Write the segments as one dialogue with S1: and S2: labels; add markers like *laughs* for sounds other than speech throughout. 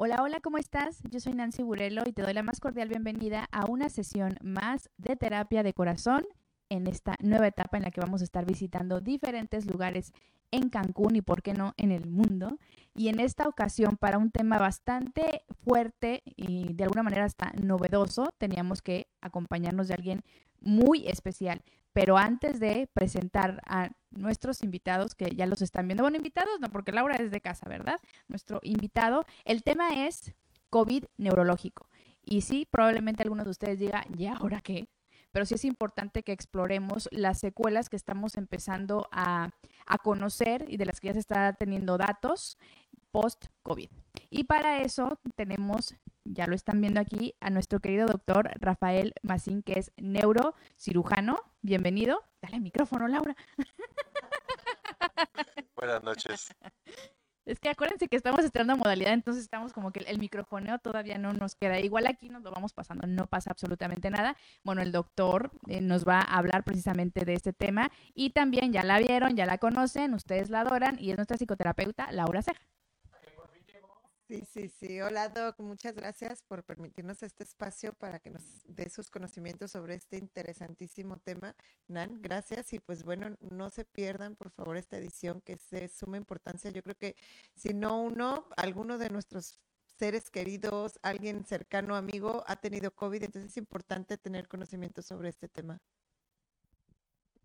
S1: Hola, hola, ¿cómo estás? Yo soy Nancy Burelo y te doy la más cordial bienvenida a una sesión más de terapia de corazón en esta nueva etapa en la que vamos a estar visitando diferentes lugares en Cancún y, por qué no, en el mundo. Y en esta ocasión, para un tema bastante fuerte y de alguna manera hasta novedoso, teníamos que acompañarnos de alguien muy especial. Pero antes de presentar a nuestros invitados, que ya los están viendo, bueno, invitados no, porque Laura es de casa, ¿verdad? Nuestro invitado, el tema es COVID neurológico. Y sí, probablemente algunos de ustedes digan, ¿y ahora qué? Pero sí es importante que exploremos las secuelas que estamos empezando a, a conocer y de las que ya se está teniendo datos post-COVID. Y para eso tenemos, ya lo están viendo aquí, a nuestro querido doctor Rafael Macín, que es neurocirujano. Bienvenido. Dale el micrófono, Laura.
S2: Buenas noches. *laughs*
S1: Es que acuérdense que estamos estrenando modalidad, entonces estamos como que el microfoneo todavía no nos queda. Igual aquí nos lo vamos pasando, no pasa absolutamente nada. Bueno, el doctor eh, nos va a hablar precisamente de este tema y también ya la vieron, ya la conocen, ustedes la adoran y es nuestra psicoterapeuta Laura Ceja.
S3: Sí, sí, sí. Hola, Doc. Muchas gracias por permitirnos este espacio para que nos dé sus conocimientos sobre este interesantísimo tema. Nan, gracias. Y pues bueno, no se pierdan, por favor, esta edición que es de suma importancia. Yo creo que si no uno, alguno de nuestros seres queridos, alguien cercano, amigo, ha tenido COVID, entonces es importante tener conocimiento sobre este tema.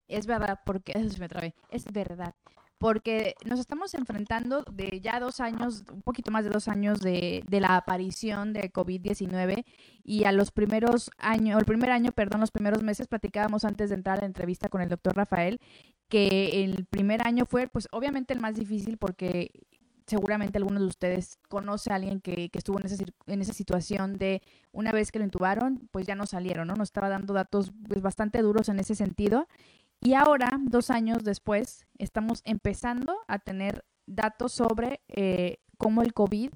S1: Es verdad, porque *laughs* me trae. Es verdad porque nos estamos enfrentando de ya dos años, un poquito más de dos años de, de la aparición de COVID-19 y a los primeros años, el primer año, perdón, los primeros meses platicábamos antes de entrar a la entrevista con el doctor Rafael que el primer año fue pues obviamente el más difícil porque seguramente algunos de ustedes conoce a alguien que, que, estuvo en esa, en esa situación de una vez que lo intubaron, pues ya no salieron, ¿no? Nos estaba dando datos pues, bastante duros en ese sentido. Y ahora, dos años después, estamos empezando a tener datos sobre eh, cómo el COVID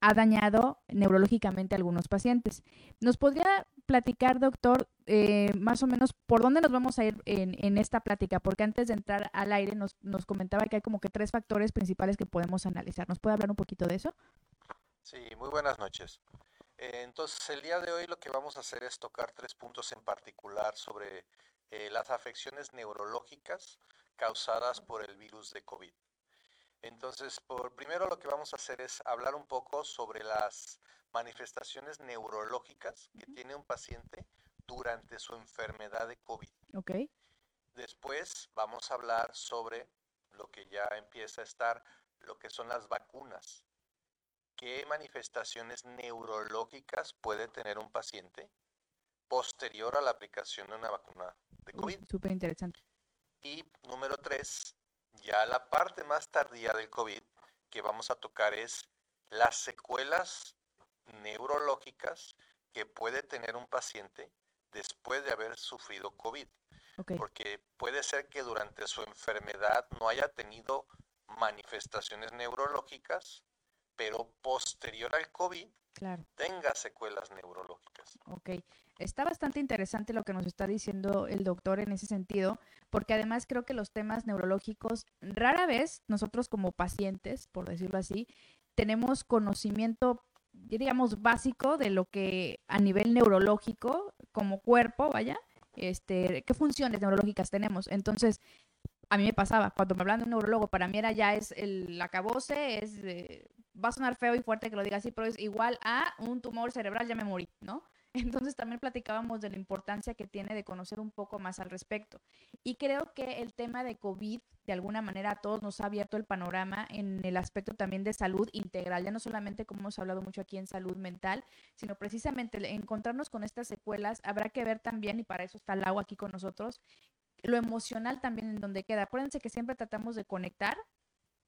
S1: ha dañado neurológicamente a algunos pacientes. ¿Nos podría platicar, doctor, eh, más o menos por dónde nos vamos a ir en, esta plática? Porque antes de entrar al aire nos, nos comentaba que hay como que tres factores principales que podemos analizar. ¿Nos puede hablar un poquito de eso?
S2: Sí, muy buenas noches. Eh, entonces, el día de hoy lo que vamos a hacer es tocar tres puntos en particular sobre eh, las afecciones neurológicas causadas por el virus de COVID. Entonces, por primero lo que vamos a hacer es hablar un poco sobre las manifestaciones neurológicas que tiene un paciente durante su enfermedad de COVID.
S1: Okay.
S2: Después vamos a hablar sobre lo que ya empieza a estar, lo que son las vacunas. ¿Qué manifestaciones neurológicas puede tener un paciente posterior a la aplicación de una vacuna de COVID.
S1: Súper interesante.
S2: Y número tres, ya la parte más tardía del COVID que vamos a tocar es las secuelas neurológicas que puede tener un paciente después de haber sufrido COVID.
S1: Okay.
S2: Porque puede ser que durante su enfermedad no haya tenido manifestaciones neurológicas, pero posterior al COVID
S1: claro.
S2: tenga secuelas neurológicas.
S1: Ok, está bastante interesante lo que nos está diciendo el doctor en ese sentido, porque además creo que los temas neurológicos, rara vez nosotros como pacientes, por decirlo así, tenemos conocimiento, diríamos, básico de lo que a nivel neurológico, como cuerpo, vaya, este, qué funciones neurológicas tenemos. Entonces, a mí me pasaba, cuando me hablan de un neurólogo, para mí era ya es el acabose, es... Eh, va a sonar feo y fuerte que lo diga así, pero es igual a un tumor cerebral, ya me morí, ¿no? Entonces también platicábamos de la importancia que tiene de conocer un poco más al respecto. Y creo que el tema de COVID, de alguna manera, a todos nos ha abierto el panorama en el aspecto también de salud integral, ya no solamente como hemos hablado mucho aquí en salud mental, sino precisamente encontrarnos con estas secuelas, habrá que ver también, y para eso está el agua aquí con nosotros, lo emocional también en donde queda. Acuérdense que siempre tratamos de conectar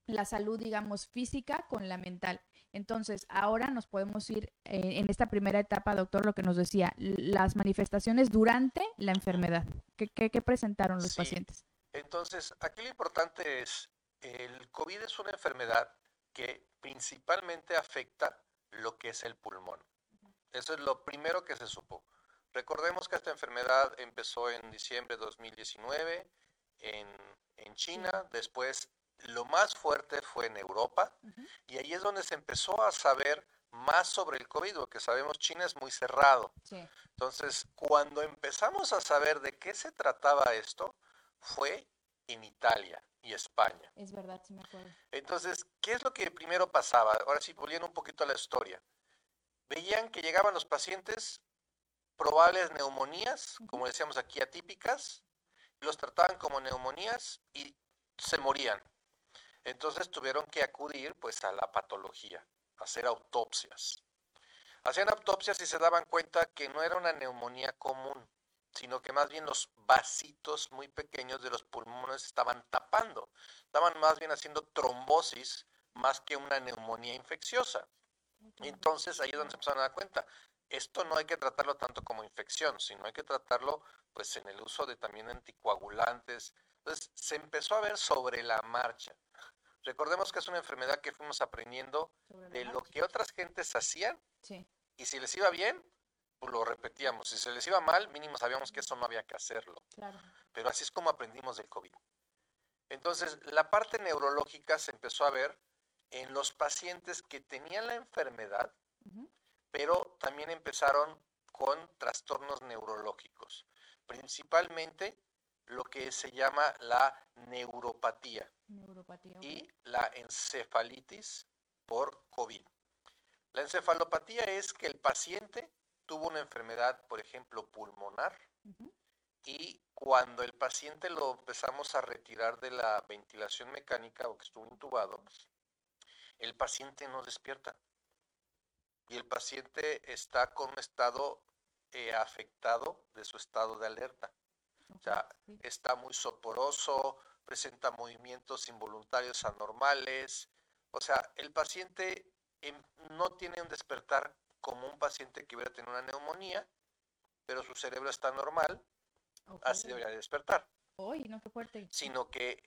S1: la salud, digamos, física con la mental. Entonces, ahora nos podemos ir eh, en esta primera etapa, doctor, lo que nos decía, las manifestaciones durante la enfermedad. ¿Qué, qué, qué presentaron los
S2: Sí.
S1: pacientes?
S2: Entonces, aquí lo importante es, el COVID es una enfermedad que principalmente afecta lo que es el pulmón. Eso es lo primero que se supo. Recordemos que esta enfermedad empezó en diciembre de 2019 en, en China, después lo más fuerte fue en Europa, y ahí es donde se empezó a saber más sobre el COVID, porque sabemos China es muy cerrado. Entonces, cuando empezamos a saber de qué se trataba esto, fue en Italia y España.
S1: Es verdad, sí me acuerdo.
S2: Entonces, ¿qué es lo que primero pasaba? Ahora sí, volviendo un poquito a la historia. Veían que llegaban los pacientes probables neumonías, como decíamos aquí, atípicas, los trataban como neumonías y se morían. Entonces tuvieron que acudir pues a la patología, a hacer autopsias. Hacían autopsias y se daban cuenta que no era una neumonía común, sino que más bien los vasitos muy pequeños de los pulmones estaban tapando, estaban más bien haciendo trombosis más que una neumonía infecciosa. Entonces ahí es donde se empezaron a dar cuenta. Esto no hay que tratarlo tanto como infección, sino hay que tratarlo pues en el uso de también anticoagulantes. Entonces se empezó a ver sobre la marcha. Recordemos que es una enfermedad que fuimos aprendiendo de lo que otras gentes hacían y si les iba bien, pues lo repetíamos. Si se les iba mal, mínimo sabíamos que eso no había que hacerlo. Pero así es como aprendimos del COVID. Entonces, la parte neurológica se empezó a ver en los pacientes que tenían la enfermedad, pero también empezaron con trastornos neurológicos, principalmente lo que se llama la neuropatía, y la encefalitis por COVID. La encefalopatía es que el paciente tuvo una enfermedad, por ejemplo, pulmonar, y cuando el paciente lo empezamos a retirar de la ventilación mecánica o que estuvo intubado, el paciente no despierta. Y el paciente está con un estado eh, afectado de su estado de alerta. O sea, está muy soporoso, presenta movimientos involuntarios anormales. O sea, el paciente em, no tiene un despertar como un paciente que hubiera tenido una neumonía, pero su cerebro está normal, así debería despertar.
S1: no, qué fuerte.
S2: Sino que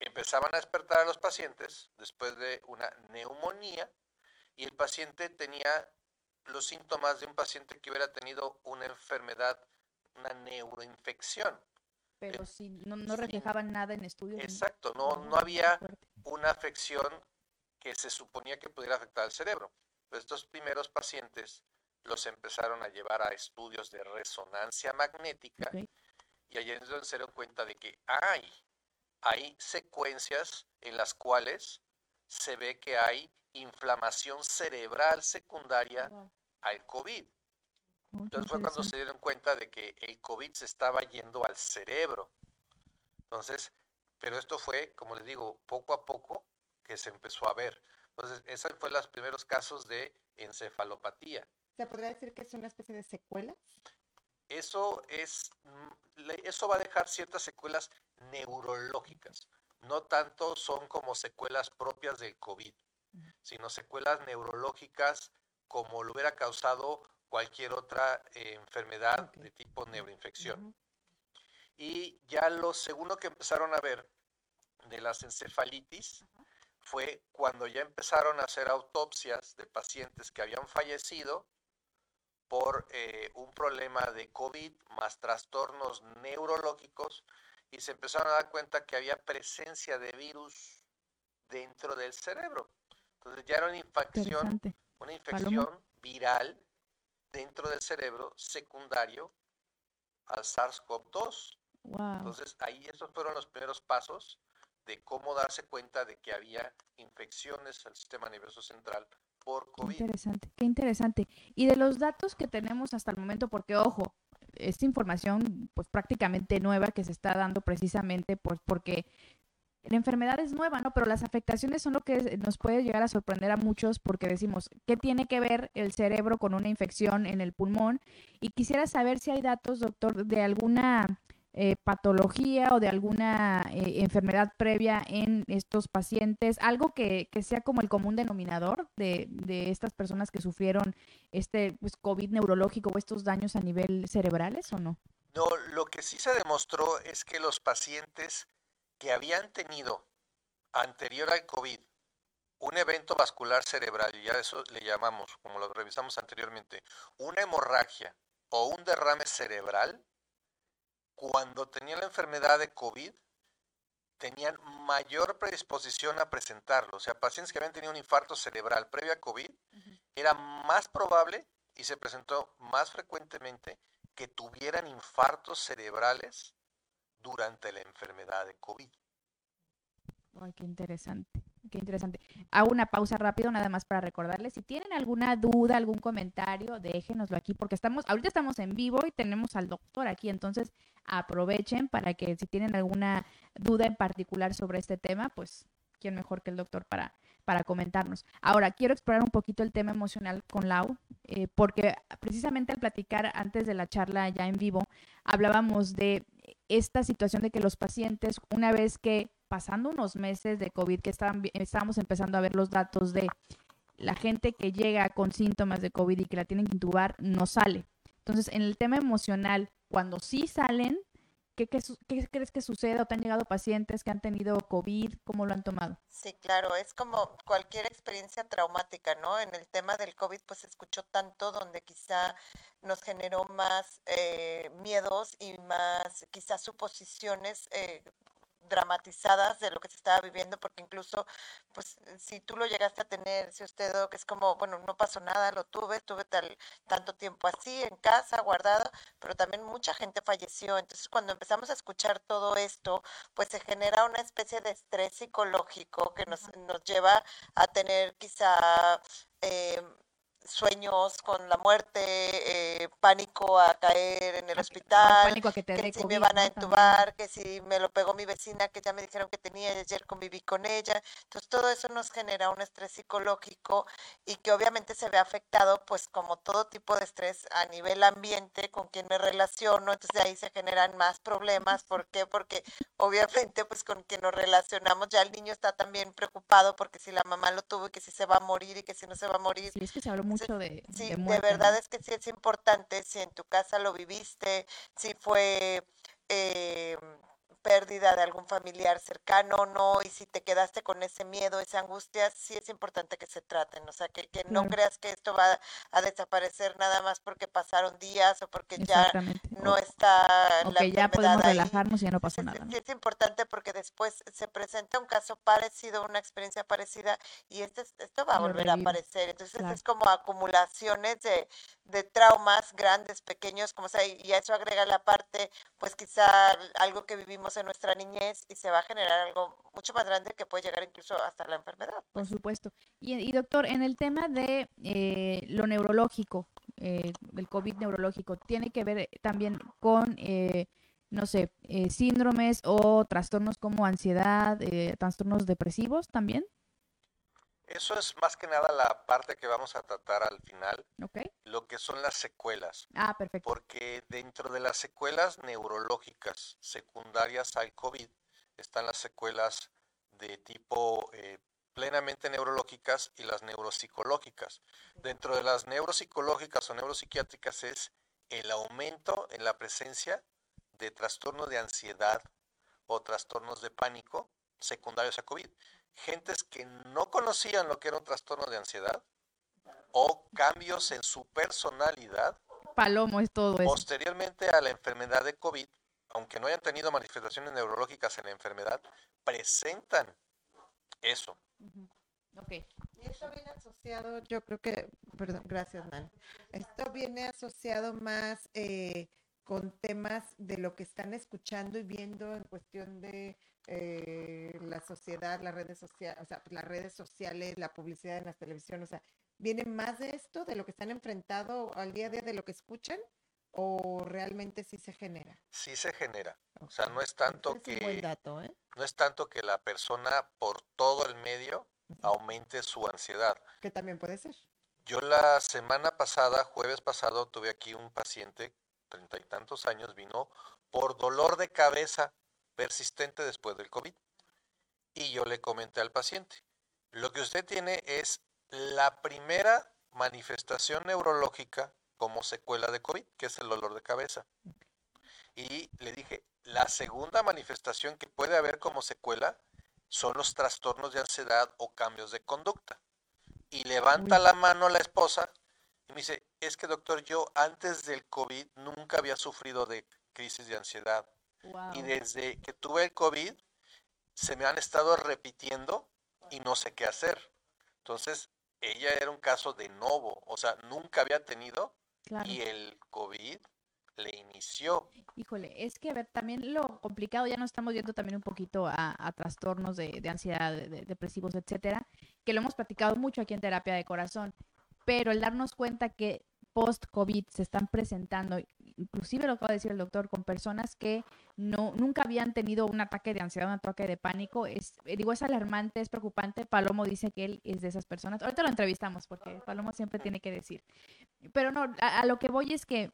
S2: empezaban a despertar a los pacientes después de una neumonía y el paciente tenía los síntomas de un paciente que hubiera tenido una enfermedad, una neuroinfección.
S1: Pero eh, si no, no reflejaban nada en estudios.
S2: Exacto, no, no había una afección que se suponía que pudiera afectar al cerebro. Estos primeros pacientes los empezaron a llevar a estudios de resonancia magnética y allí es donde se dieron cuenta de que hay, hay secuencias en las cuales se ve que hay inflamación cerebral secundaria al COVID. Entonces fue cuando se dieron cuenta de que el COVID se estaba yendo al cerebro. Entonces, pero esto fue, como les digo, poco a poco que se empezó a ver. Entonces, esos fueron los primeros casos de encefalopatía.
S3: ¿Se podría decir que es una especie de secuela?
S2: Eso es, mm, eso va a dejar ciertas secuelas neurológicas. No tanto son como secuelas propias del COVID, sino secuelas neurológicas como lo hubiera causado cualquier otra eh, enfermedad de tipo neuroinfección. Y ya lo segundo que empezaron a ver de las encefalitis fue cuando ya empezaron a hacer autopsias de pacientes que habían fallecido por eh, un problema de COVID más trastornos neurológicos y se empezaron a dar cuenta que había presencia de virus dentro del cerebro. Entonces ya era una infección, una infección viral dentro del cerebro secundario al SARS-CoV-2. Entonces ahí esos fueron los primeros pasos de cómo darse cuenta de que había infecciones al sistema nervioso central por COVID.
S1: Qué interesante, qué interesante. Y de los datos que tenemos hasta el momento, porque ojo, esta información pues prácticamente nueva que se está dando precisamente por, porque la enfermedad es nueva, ¿no? Pero las afectaciones son lo que nos puede llegar a sorprender a muchos porque decimos, ¿qué tiene que ver el cerebro con una infección en el pulmón? Y quisiera saber si hay datos, doctor, de alguna eh, patología o de alguna eh, enfermedad previa en estos pacientes, algo que, sea como el común denominador de, estas personas que sufrieron este pues, COVID neurológico o estos daños a nivel cerebrales o no?
S2: No, lo que sí se demostró es que los pacientes que habían tenido anterior al COVID un evento vascular cerebral, y ya eso le llamamos, como lo revisamos anteriormente, una hemorragia o un derrame cerebral, cuando tenía la enfermedad de COVID, tenían mayor predisposición a presentarlo. O sea, pacientes que habían tenido un infarto cerebral previo a COVID, era más probable y se presentó más frecuentemente que tuvieran infartos cerebrales durante la enfermedad de COVID.
S1: Ay, qué interesante, qué interesante. Hago una pausa rápido nada más para recordarles. Si tienen alguna duda, algún comentario, déjenoslo aquí porque estamos, ahorita estamos en vivo y tenemos al doctor aquí, entonces aprovechen para que si tienen alguna duda en particular sobre este tema, pues quién mejor que el doctor para, para comentarnos. Ahora, quiero explorar un poquito el tema emocional con Lau, eh, porque precisamente al platicar antes de la charla ya en vivo, hablábamos de esta situación de que los pacientes, una vez que pasando unos meses de COVID, que estaban, estábamos empezando a ver los datos de la gente que llega con síntomas de COVID y que la tienen que intubar, no sale. Entonces, en el tema emocional, cuando sí salen, ¿Qué, crees que sucede o te han llegado pacientes que han tenido COVID? ¿Cómo lo han tomado?
S3: Sí, claro, es como cualquier experiencia traumática, ¿no? En el tema del COVID, pues escuchó tanto donde quizá nos generó más eh, miedos y más quizás suposiciones eh, dramatizadas de lo que se estaba viviendo, porque incluso, pues, si tú lo llegaste a tener, si usted, que es como, bueno, no pasó nada, lo tuve, tuve tal, tanto tiempo así, en casa, guardado, pero también mucha gente falleció. Entonces, cuando empezamos a escuchar todo esto, pues se genera una especie de estrés psicológico que nos, nos lleva a tener quizá... Eh, sueños con la muerte, eh, pánico a caer en el hospital, pánico a que, te si me van a entubar, que si me lo pegó mi vecina, que ya me dijeron que tenía y ayer conviví con ella. Entonces todo eso nos genera un estrés psicológico y que obviamente se ve afectado pues como todo tipo de estrés a nivel ambiente con quien me relaciono, entonces ahí se generan más problemas. ¿Por qué? Porque obviamente pues con quien nos relacionamos ya el niño está también preocupado porque si la mamá lo tuvo y que si se va a morir y que si no se va a morir.
S1: Sí, es que se habló mucho de,
S3: sí, de, verdad es que sí es importante, si en tu casa lo viviste, si fue eh, pérdida de algún familiar cercano o no, y si te quedaste con ese miedo, esa angustia, sí es importante que se traten, o sea, que, que no creas que esto va a desaparecer nada más porque pasaron días o porque ya no está
S1: la que ya podemos relajarnos y ya no pasó nada.
S3: Sí, es importante porque después se presenta un caso parecido, una experiencia parecida, y este, esto va a volver a aparecer, entonces es como acumulaciones de, de traumas grandes, pequeños, como sea, y a eso agrega la parte, pues quizá algo que vivimos en nuestra niñez y se va a generar algo mucho más grande que puede llegar incluso hasta la enfermedad.
S1: Por pues. supuesto. Y, doctor, en el tema de eh, lo neurológico, eh, el COVID neurológico, ¿tiene que ver también con, eh, no sé, eh, síndromes o trastornos como ansiedad, trastornos depresivos también?
S2: Eso es más que nada la parte que vamos a tratar al final. Lo que son las secuelas.
S1: Ah, perfecto.
S2: Porque dentro de las secuelas neurológicas secundarias al COVID están las secuelas de tipo eh, plenamente neurológicas y las neuropsicológicas. Dentro de las neuropsicológicas o neuropsiquiátricas es el aumento en la presencia de trastornos de ansiedad o trastornos de pánico secundarios a COVID gentes que no conocían lo que era un trastorno de ansiedad o cambios en su personalidad.
S1: Palomo es todo eso.
S2: Posteriormente a la enfermedad de COVID, aunque no hayan tenido manifestaciones neurológicas en la enfermedad, presentan eso.
S3: Y esto viene asociado, yo creo que, perdón, gracias, Man. Esto viene asociado más eh, con temas de lo que están escuchando y viendo en cuestión de eh, la sociedad, las redes sociales, o sea, las redes sociales, la publicidad en la televisión, o sea, ¿viene más de esto, de lo que están enfrentado al día a día, de lo que escuchan? ¿O realmente sí se genera?
S2: Sí se genera. O sea, no es tanto que...
S3: ¿eh?
S2: No es tanto que la persona por todo el medio aumente su ansiedad.
S3: Que también puede ser.
S2: Yo la semana pasada, jueves pasado, tuve aquí un paciente, treinta y tantos años, vino por dolor de cabeza persistente después del COVID. Y yo le comenté al paciente, lo que usted tiene es la primera manifestación neurológica como secuela de COVID, que es el dolor de cabeza. Y le dije, la segunda manifestación que puede haber como secuela son los trastornos de ansiedad o cambios de conducta. Y levanta la mano la esposa y me dice, es que doctor, yo antes del COVID nunca había sufrido de crisis de ansiedad. Y desde que tuve el COVID, se me han estado repitiendo y no sé qué hacer. Entonces, ella era un caso de novo, o sea, nunca había tenido y el COVID le inició.
S1: Híjole, es que a ver, también lo complicado, ya nos estamos viendo también un poquito a, trastornos de, ansiedad, de, depresivos, etcétera, que lo hemos platicado mucho aquí en terapia de corazón, pero el darnos cuenta que post-COVID se están presentando, inclusive lo acaba de decir el doctor, con personas que no, nunca habían tenido un ataque de ansiedad, un ataque de pánico, es, eh, digo, es alarmante, es preocupante. Palomo dice que él es de esas personas. Ahorita lo entrevistamos porque Palomo siempre tiene que decir. Pero no, a lo que voy es que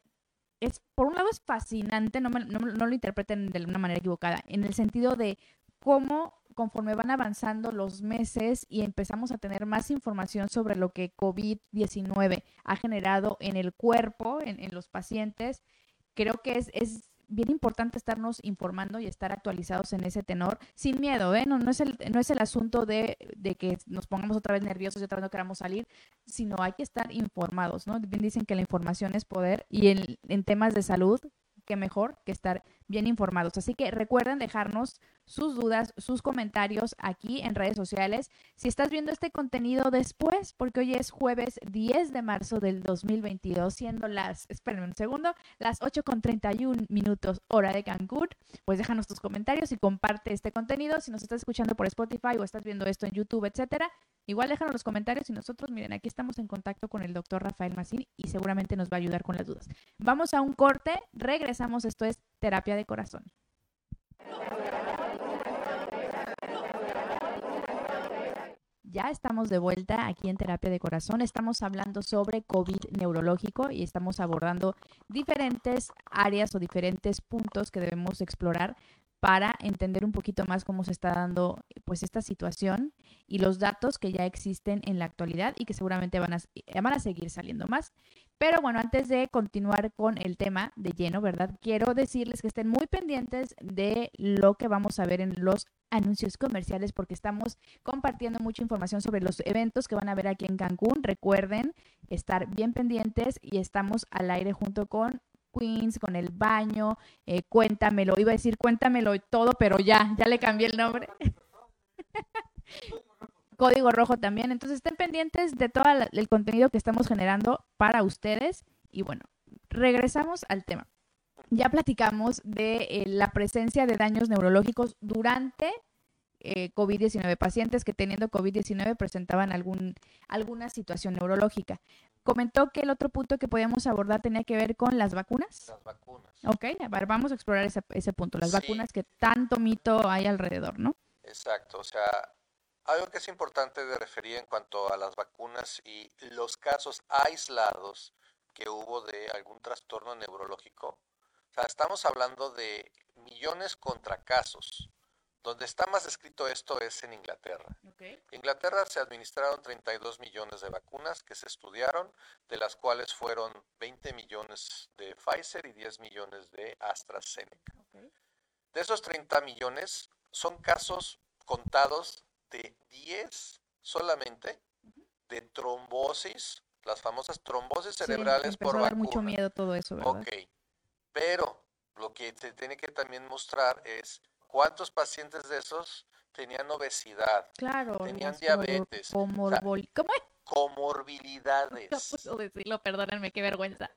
S1: es, por un lado es fascinante, no, no, lo interpreten de una manera equivocada, en el sentido de cómo conforme van avanzando los meses y empezamos a tener más información sobre lo que COVID-19 ha generado en el cuerpo, en, los pacientes, creo que es, es bien importante estarnos informando y estar actualizados en ese tenor, sin miedo, ¿eh? No, no, es, el, no es el asunto de, de, que nos pongamos otra vez nerviosos y otra vez no queramos salir, sino hay que estar informados, ¿no? Bien dicen que la información es poder y en temas de salud, qué mejor que estar bien informados. Así que recuerden dejarnos sus dudas, sus comentarios aquí en redes sociales. Si estás viendo este contenido después, porque hoy es jueves 10 de marzo del 2022, siendo las, espérenme un segundo, las 8 con 31 minutos hora de Cancún, pues déjanos tus comentarios y comparte este contenido. Si nos estás escuchando por Spotify o estás viendo esto en YouTube, etcétera, igual déjanos los comentarios y nosotros, miren, aquí estamos en contacto con el doctor Rafael Massini y seguramente nos va a ayudar con las dudas. Vamos a un corte, regresamos, esto es terapia de corazón. Ya estamos de vuelta aquí en Terapia de Corazón. Estamos hablando sobre COVID neurológico y estamos abordando diferentes áreas o diferentes puntos que debemos explorar para entender un poquito más cómo se está dando pues esta situación y los datos que ya existen en la actualidad y que seguramente van a, van a seguir saliendo más. Pero bueno, antes de continuar con el tema de lleno, ¿verdad? Quiero decirles que estén muy pendientes de lo que vamos a ver en los anuncios comerciales porque estamos compartiendo mucha información sobre los eventos que van a ver aquí en Cancún. Recuerden estar bien pendientes y estamos al aire junto con Queens, con el baño, eh, cuéntamelo, iba a decir cuéntamelo y todo, pero ya, ya le cambié el nombre. *laughs* Código rojo también, entonces estén pendientes de todo el contenido que estamos generando para ustedes. Y bueno, regresamos al tema. Ya platicamos de eh, la presencia de daños neurológicos durante eh, COVID-19, pacientes que teniendo COVID-19 presentaban algún, alguna situación neurológica. Comentó que el otro punto que podíamos abordar tenía que ver con las vacunas.
S2: Las vacunas.
S1: Ok, vamos a explorar ese, ese punto, las vacunas que tanto mito hay alrededor, ¿no?
S2: Exacto, o sea, algo que es importante de referir en cuanto a las vacunas y los casos aislados que hubo de algún trastorno neurológico. O sea, estamos hablando de millones contra casos. Donde está más descrito esto es en Inglaterra. En Inglaterra se administraron 32 millones de vacunas que se estudiaron, de las cuales fueron 20 millones de Pfizer y 10 millones de AstraZeneca. De esos 30 millones son casos contados de 10 solamente de trombosis, las famosas trombosis cerebrales por vacuna.
S1: mucho miedo todo eso, ¿verdad?
S2: Ok, pero lo que se tiene que también mostrar es ¿Cuántos pacientes de esos tenían obesidad?
S1: Claro.
S2: Tenían diabetes.
S1: ¿Cómo *laughs*
S2: Comorbilidades.
S1: No puedo decirlo, perdónenme, qué vergüenza.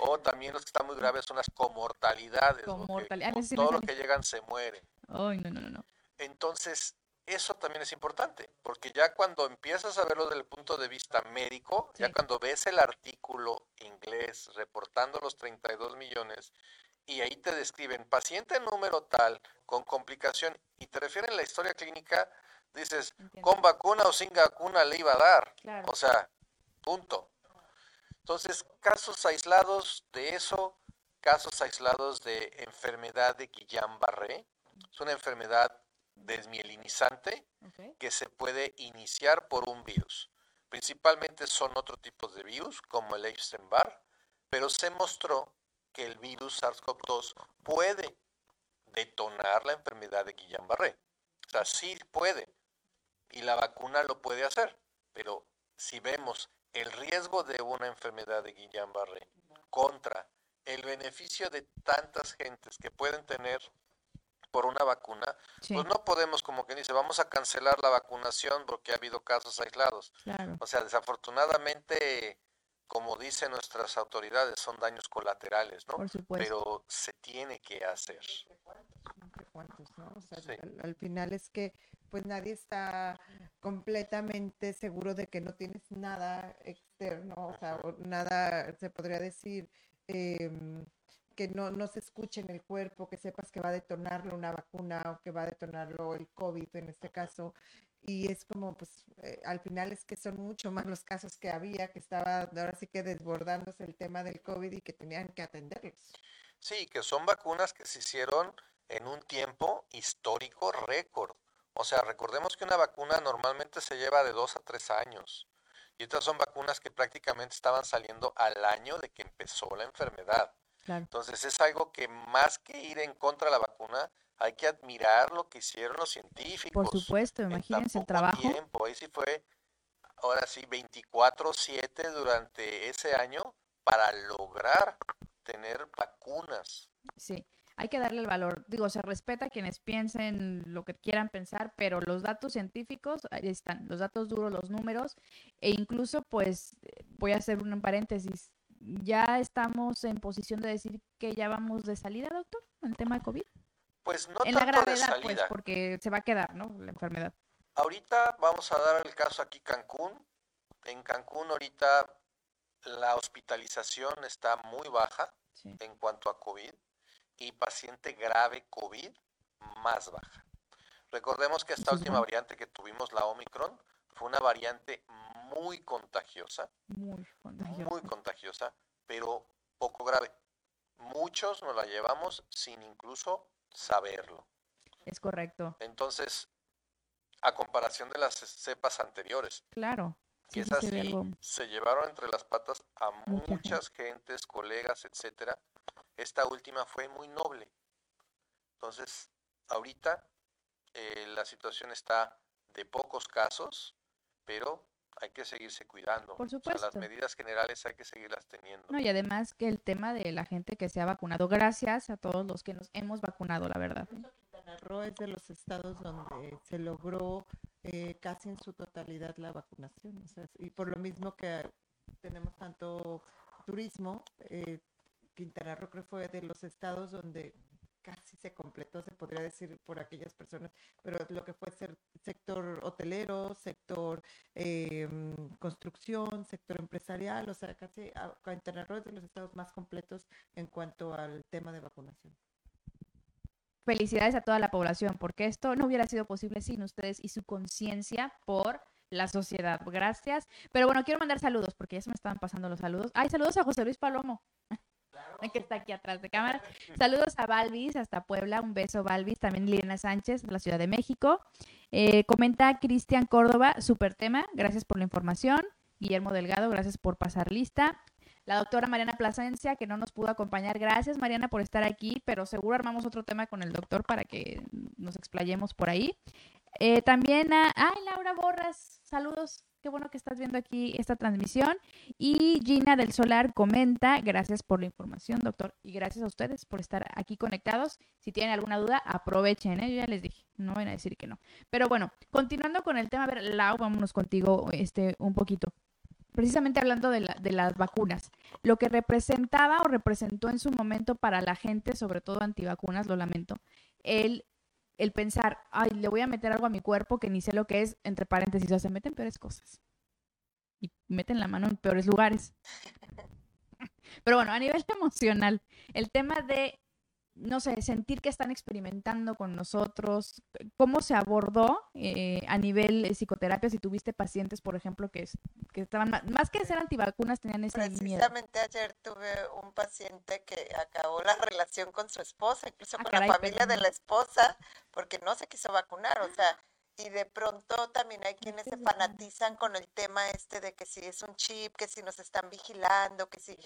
S2: O también los que están muy graves son las comortalidades. Comortalidades. todo lo que llegan se muere.
S1: Ay, no, no, no.
S2: Entonces, eso también es importante, porque ya cuando empiezas a verlo desde el punto de vista médico, ya cuando ves el artículo inglés reportando los 32 millones, y ahí te describen paciente número tal con complicación y te refieren la historia clínica, dices, con vacuna o sin vacuna le iba a dar. O sea, punto. Entonces, casos aislados de eso, casos aislados de enfermedad de Guillain-Barré. Es una enfermedad desmielinizante que se puede iniciar por un virus. Principalmente son otro tipo de virus, como el Epstein-Barr, pero se mostró que el virus SARS-CoV-2 puede detonar la enfermedad de Guillain-Barré. O sea, sí puede. Y la vacuna lo puede hacer. Pero si vemos el riesgo de una enfermedad de Guillain-Barré contra el beneficio de tantas gentes que pueden tener por una vacuna, pues no podemos, como quien dice, vamos a cancelar la vacunación porque ha habido casos aislados. O sea, desafortunadamente, como dicen nuestras autoridades, son daños colaterales, ¿no? Pero se tiene que hacer.
S3: al, final es que pues nadie está completamente seguro de que no tienes nada externo, o sea, nada, se podría decir, eh, que no, no se escuche en el cuerpo, que sepas que va a detonarlo una vacuna o que va a detonarlo el COVID en este caso. Y es como, pues, eh, al final es que son mucho más los casos que había, que estaba ahora sí que desbordándose el tema del COVID y que tenían que atenderlos.
S2: Sí, que son vacunas que se hicieron en un tiempo histórico récord. O sea, recordemos que una vacuna normalmente se lleva de dos a tres años. Y estas son vacunas que prácticamente estaban saliendo al año de que empezó la enfermedad. Entonces es algo que más que ir en contra de la vacuna, hay que admirar lo que hicieron los científicos.
S1: Por supuesto, imagínense el trabajo.
S2: Tiempo. Ahí sí fue, ahora sí, 24/7 durante ese año para lograr tener vacunas.
S1: Sí, hay que darle el valor. Digo, se respeta a quienes piensen lo que quieran pensar, pero los datos científicos, ahí están, los datos duros, los números, e incluso, pues, voy a hacer un paréntesis, ¿ya estamos en posición de decir que ya vamos de salida, doctor, en el tema de COVID?
S2: Pues no
S1: en
S2: la
S1: gravedad, pues, porque se va a quedar, ¿no? La enfermedad.
S2: Ahorita vamos a dar el caso aquí Cancún. En Cancún ahorita la hospitalización está muy baja en cuanto a COVID y paciente grave COVID más baja. Recordemos que esta última variante que tuvimos, la Omicron, fue una variante muy contagiosa,
S1: muy contagiosa,
S2: muy contagiosa, pero poco grave. Muchos nos la llevamos sin incluso saberlo.
S1: Es correcto.
S2: Entonces, a comparación de las cepas anteriores.
S1: Claro.
S2: que es así, se llevaron entre las patas a muchas gentes, colegas, etcétera. Esta última fue muy noble. Entonces, ahorita eh, la situación está de pocos casos, pero hay que seguirse cuidando.
S1: Por supuesto.
S2: las medidas generales hay que seguirlas teniendo.
S1: No, y además que el tema de la gente que se ha vacunado, gracias a todos los que nos hemos vacunado, la verdad.
S3: Quintana Roo es de los estados donde se logró eh, casi en su totalidad la vacunación. y por lo mismo que tenemos tanto turismo, eh, Quintana Roo creo fue de los estados donde casi se completó, se podría decir, por aquellas personas, pero lo que fue ser sector hotelero, sector em, construcción, sector empresarial, o sea, casi Quintana Roo es de los estados más completos en cuanto al tema de vacunación.
S1: Felicidades a toda la población, porque esto no hubiera sido posible sin ustedes y su conciencia por la sociedad. Gracias. Pero bueno, quiero mandar saludos, porque ya se me estaban pasando los saludos. Ay, saludos a José Luis Palomo que está aquí atrás de cámara. Saludos a Balvis, hasta Puebla. Un beso, Balvis. También Liliana Sánchez, de la Ciudad de México. Eh, comenta Cristian Córdoba, super tema. Gracias por la información. Guillermo Delgado, gracias por pasar lista. La doctora Mariana Plasencia, que no nos pudo acompañar. Gracias, Mariana, por estar aquí, pero seguro armamos otro tema con el doctor para que nos explayemos por ahí. Eh, también a. ¡Ay, Laura Borras! Saludos. Qué bueno que estás viendo aquí esta transmisión. Y Gina del Solar comenta, gracias por la información, doctor, y gracias a ustedes por estar aquí conectados. Si tienen alguna duda, aprovechen, ¿eh? Yo ya les dije, no van a decir que no. Pero bueno, continuando con el tema, a ver, Lau, vámonos contigo este, un poquito. Precisamente hablando de, de las vacunas, lo que representaba o representó en su momento para la gente, sobre todo antivacunas, lo lamento, el el pensar, ay, le voy a meter algo a mi cuerpo que ni sé lo que es, entre paréntesis, o se meten peores cosas. Y meten la mano en peores lugares. *laughs* Pero bueno, a nivel *laughs* emocional, el tema de no sé, sentir que están experimentando con nosotros, cómo se abordó eh, a nivel psicoterapia, si tuviste pacientes, por ejemplo, que, que estaban, más que ser antivacunas, tenían ese
S3: miedo. Precisamente ayer tuve un paciente que acabó la relación con su esposa, incluso ah, con la familia de la esposa, porque no se quiso vacunar, o sea, y de pronto también hay quienes se fanatizan con el tema este de que si es un chip, que si nos están vigilando, que si,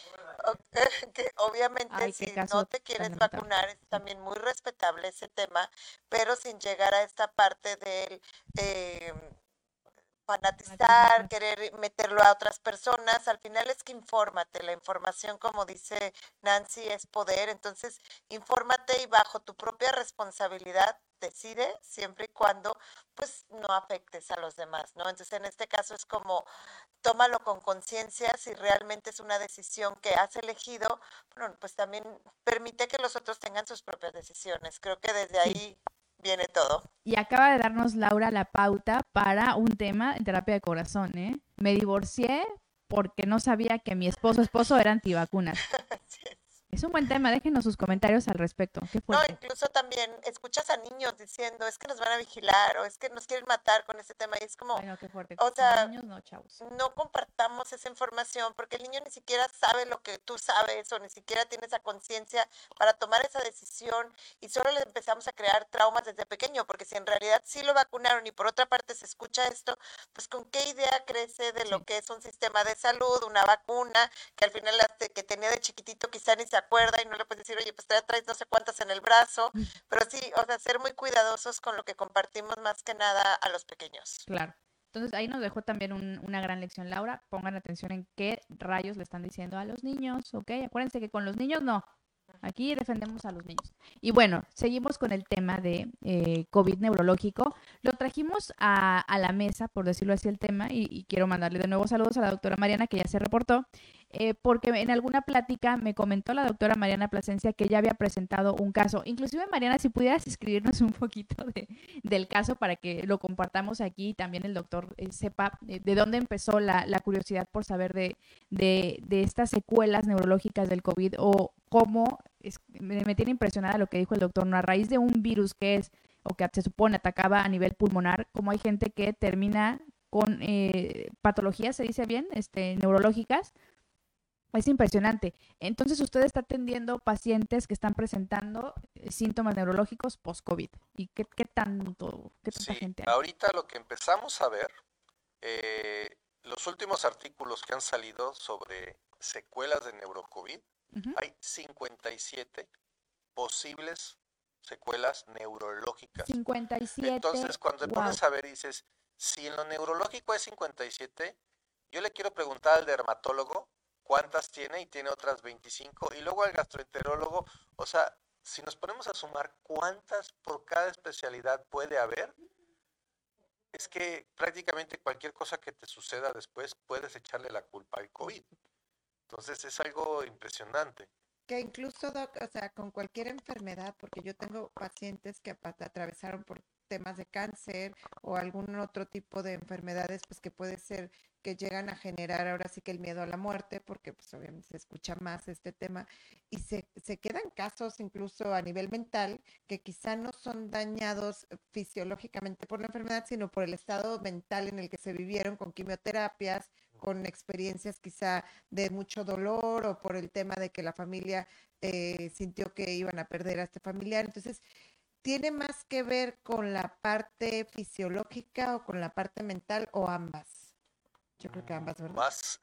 S3: *laughs* que obviamente si no te quieres vacunar es también muy respetable ese tema, pero sin llegar a esta parte del, eh, fanatizar, querer meterlo a otras personas. Al final es que infórmate. La información, como dice Nancy, es poder. Entonces, infórmate y bajo tu propia responsabilidad decide siempre y cuando pues no afectes a los demás, ¿no? Entonces, en este caso es como tómalo con conciencia si realmente es una decisión que has elegido, bueno, pues también permite que los otros tengan sus propias decisiones. Creo que desde ahí viene todo.
S1: Y acaba de darnos Laura la pauta para un tema en terapia de corazón, ¿eh? Me divorcié porque no sabía que mi esposo esposo era antivacunas. *laughs* Es un buen tema, déjenos sus comentarios al respecto.
S3: no, incluso también escuchas a niños diciendo, es que nos van a vigilar o es que nos quieren matar con este tema y es como,
S1: qué fuerte.
S3: o sea, no, no compartamos esa información porque el niño ni siquiera sabe lo que tú sabes o ni siquiera tiene esa conciencia para tomar esa decisión y solo le empezamos a crear traumas desde pequeño porque si en realidad sí lo vacunaron y por otra parte se escucha esto, pues con qué idea crece de lo que es un sistema de salud, una vacuna, que al final que tenía de chiquitito quizá ni se acuerda y no le puedes decir, oye, pues te traes no sé cuántas en el brazo, mm. pero sí, o sea, ser muy cuidadosos con lo que compartimos más que nada a los pequeños.
S1: Claro. Entonces ahí nos dejó también una gran lección, Laura. Pongan atención en qué rayos le están diciendo a los niños, ¿ok? Acuérdense que con los niños no, Aquí defendemos a los niños. Y bueno, seguimos con el tema de eh, COVID neurológico. Lo trajimos a, la mesa, por decirlo así, el tema, y, y, quiero mandarle de nuevo saludos a la doctora Mariana, que ya se reportó. Eh, porque en alguna plática me comentó la doctora Mariana Plasencia que ya había presentado un caso. Inclusive, Mariana, si pudieras escribirnos un poquito de, del caso para que lo compartamos aquí y también el doctor eh, sepa eh, de dónde empezó la, curiosidad por saber de, de, estas secuelas neurológicas del COVID o cómo, me, tiene impresionada lo que dijo el doctor, ¿no? a raíz de un virus que es o que se supone atacaba a nivel pulmonar, como hay gente que termina con patologías, se dice bien, este, neurológicas, es impresionante. Entonces usted está atendiendo pacientes que están presentando eh, síntomas neurológicos post-COVID. ¿Y qué, tanto, qué tanta
S2: sí, Ahorita lo que empezamos a ver, eh, los últimos artículos que han salido sobre secuelas de neurocovid, hay 57 posibles secuelas neurológicas.
S1: 57.
S2: Entonces, cuando te pones a ver y dices, si en lo neurológico es 57, yo le quiero preguntar al dermatólogo cuántas tiene y tiene otras 25. Y luego al gastroenterólogo, o sea, si nos ponemos a sumar cuántas por cada especialidad puede haber, es que prácticamente cualquier cosa que te suceda después puedes echarle la culpa al COVID. Entonces es algo impresionante.
S3: Que incluso, o sea, con cualquier enfermedad, porque yo tengo pacientes que atravesaron por temas de cáncer o algún otro tipo de enfermedades, pues que puede ser que llegan a generar ahora sí que el miedo a la muerte, porque pues obviamente se escucha más este tema, y se, se quedan casos incluso a nivel mental que quizá no son dañados fisiológicamente por la enfermedad, sino por el estado mental en el que se vivieron con quimioterapias, con experiencias quizá de mucho dolor o por el tema de que la familia eh, sintió que iban a perder a este familiar. Entonces, ¿tiene más que ver con la parte fisiológica o con la parte mental o ambas? Yo creo que ambas, ¿verdad?
S2: Más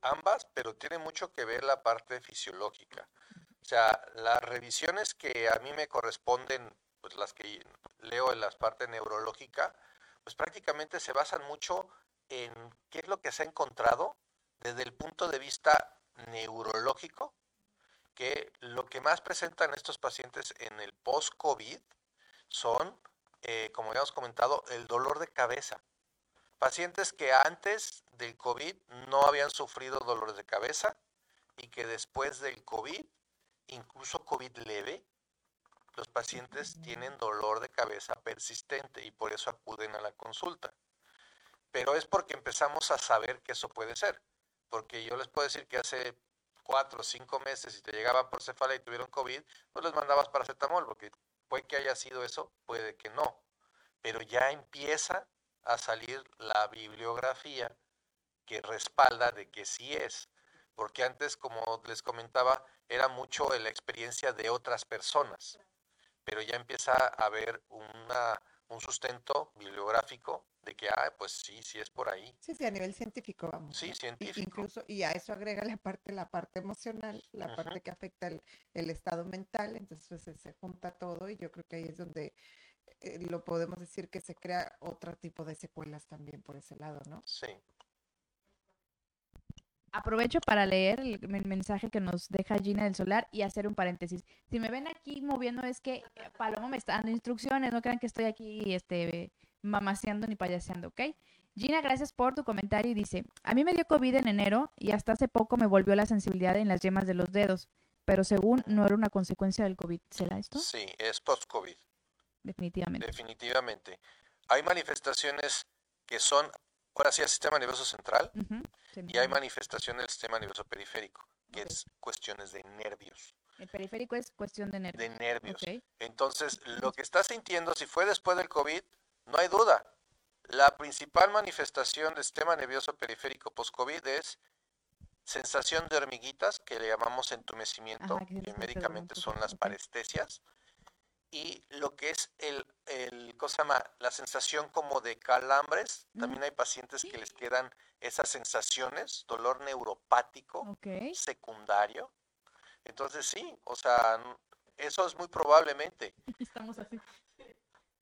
S2: ambas, pero tiene mucho que ver la parte fisiológica. O sea, las revisiones que a mí me corresponden, pues las que leo en la parte neurológica, pues prácticamente se basan mucho en qué es lo que se ha encontrado desde el punto de vista neurológico, que lo que más presentan estos pacientes en el post-COVID son, eh, como habíamos comentado, el dolor de cabeza. Pacientes que antes del COVID no habían sufrido dolores de cabeza y que después del COVID, incluso COVID leve, los pacientes tienen dolor de cabeza persistente y por eso acuden a la consulta. Pero es porque empezamos a saber que eso puede ser. Porque yo les puedo decir que hace cuatro o cinco meses, si te llegaban por cefalea y tuvieron COVID, pues les mandabas paracetamol, porque puede que haya sido eso, puede que no. Pero ya empieza a salir la bibliografía que respalda de que sí es, porque antes, como les comentaba, era mucho la experiencia de otras personas, pero ya empieza a haber una, un sustento bibliográfico de que, ah, pues sí, sí es por ahí.
S3: Sí, sí, a nivel científico, vamos.
S2: Sí, científico.
S3: incluso, y a eso agrega la parte, la parte emocional, la parte que afecta el, el, estado mental, entonces pues, se junta todo y yo creo que ahí es donde eh, lo podemos decir que se crea otro tipo de secuelas también por ese lado, ¿no?
S2: Sí.
S1: Aprovecho para leer el, el mensaje que nos deja Gina del Solar y hacer un paréntesis. Si me ven aquí moviendo es que Paloma me está dando instrucciones, no crean que estoy aquí este, mamaseando ni payaseando, ¿ok? Gina, gracias por tu comentario y dice, a mí me dio COVID en enero y hasta hace poco me volvió la sensibilidad en las yemas de los dedos, pero según no era una consecuencia del COVID. ¿Será esto?
S2: Sí, es post-COVID.
S1: Definitivamente.
S2: Definitivamente. Hay manifestaciones que son, ahora sí, el sistema nervioso central y hay manifestaciones del sistema nervioso periférico, que
S1: Ok.
S2: es cuestiones de nervios,
S1: El periférico es cuestión de nervios.
S2: de nervios. Entonces, lo que estás sintiendo, si fue después del COVID, no hay duda. La principal manifestación del sistema nervioso periférico post-COVID es sensación de hormiguitas, que le llamamos entumecimiento,
S1: Ajá, que
S2: que médicamente son las parestesias, y lo que es el, el ¿cómo se llama? la sensación como de calambres.
S1: Mm.
S2: También hay pacientes que les quedan esas sensaciones, dolor neuropático secundario. Entonces sí, o sea, eso es muy probablemente. *laughs*
S1: Estamos así.